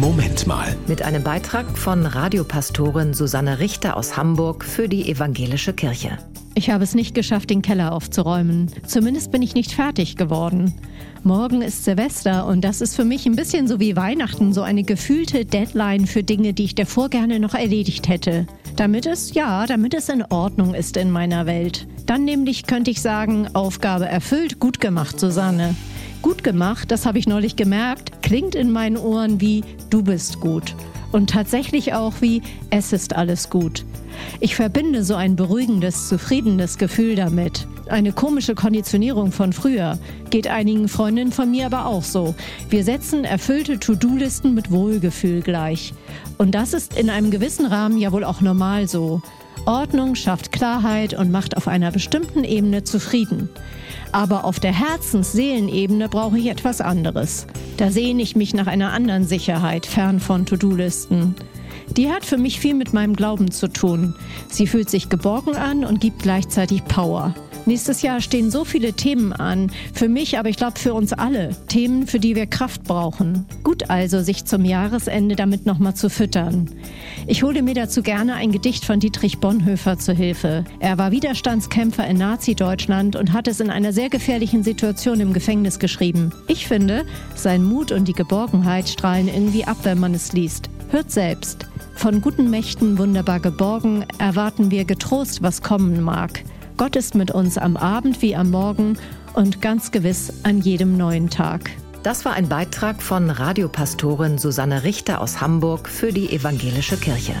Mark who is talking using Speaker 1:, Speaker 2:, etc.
Speaker 1: Moment mal.
Speaker 2: Mit einem Beitrag von Radiopastorin Susanne Richter aus Hamburg für die Evangelische Kirche.
Speaker 3: Ich habe es nicht geschafft, den Keller aufzuräumen. Zumindest bin ich nicht fertig geworden. Morgen ist Silvester und das ist für mich ein bisschen so wie Weihnachten, so eine gefühlte Deadline für Dinge, die ich davor gerne noch erledigt hätte. Damit es, ja, damit es in Ordnung ist in meiner Welt. Dann nämlich könnte ich sagen, Aufgabe erfüllt, gut gemacht, Susanne. Gut gemacht, das habe ich neulich gemerkt, klingt in meinen Ohren wie du bist gut. Und tatsächlich auch wie es ist alles gut. Ich verbinde so ein beruhigendes, zufriedenes Gefühl damit. Eine komische Konditionierung von früher. Geht einigen Freundinnen von mir aber auch so. Wir setzen erfüllte To-Do-Listen mit Wohlgefühl gleich. Und das ist in einem gewissen Rahmen ja wohl auch normal so. Ordnung schafft Klarheit und macht auf einer bestimmten Ebene zufrieden. Aber auf der Herzens-Seelenebene brauche ich etwas anderes. Da sehne ich mich nach einer anderen Sicherheit, fern von To-Do-Listen. Die hat für mich viel mit meinem Glauben zu tun. Sie fühlt sich geborgen an und gibt gleichzeitig Power. Nächstes Jahr stehen so viele Themen an. Für mich, aber ich glaube für uns alle. Themen, für die wir Kraft brauchen. Gut also, sich zum Jahresende damit nochmal zu füttern. Ich hole mir dazu gerne ein Gedicht von Dietrich Bonhoeffer zu Hilfe. Er war Widerstandskämpfer in Nazi-Deutschland und hat es in einer sehr gefährlichen Situation im Gefängnis geschrieben. Ich finde, sein Mut und die Geborgenheit strahlen irgendwie ab, wenn man es liest. Hört selbst. Von guten Mächten wunderbar geborgen erwarten wir getrost, was kommen mag. Gott ist mit uns am Abend wie am Morgen und ganz gewiss an jedem neuen Tag.
Speaker 2: Das war ein Beitrag von Radiopastorin Susanne Richter aus Hamburg für die Evangelische Kirche.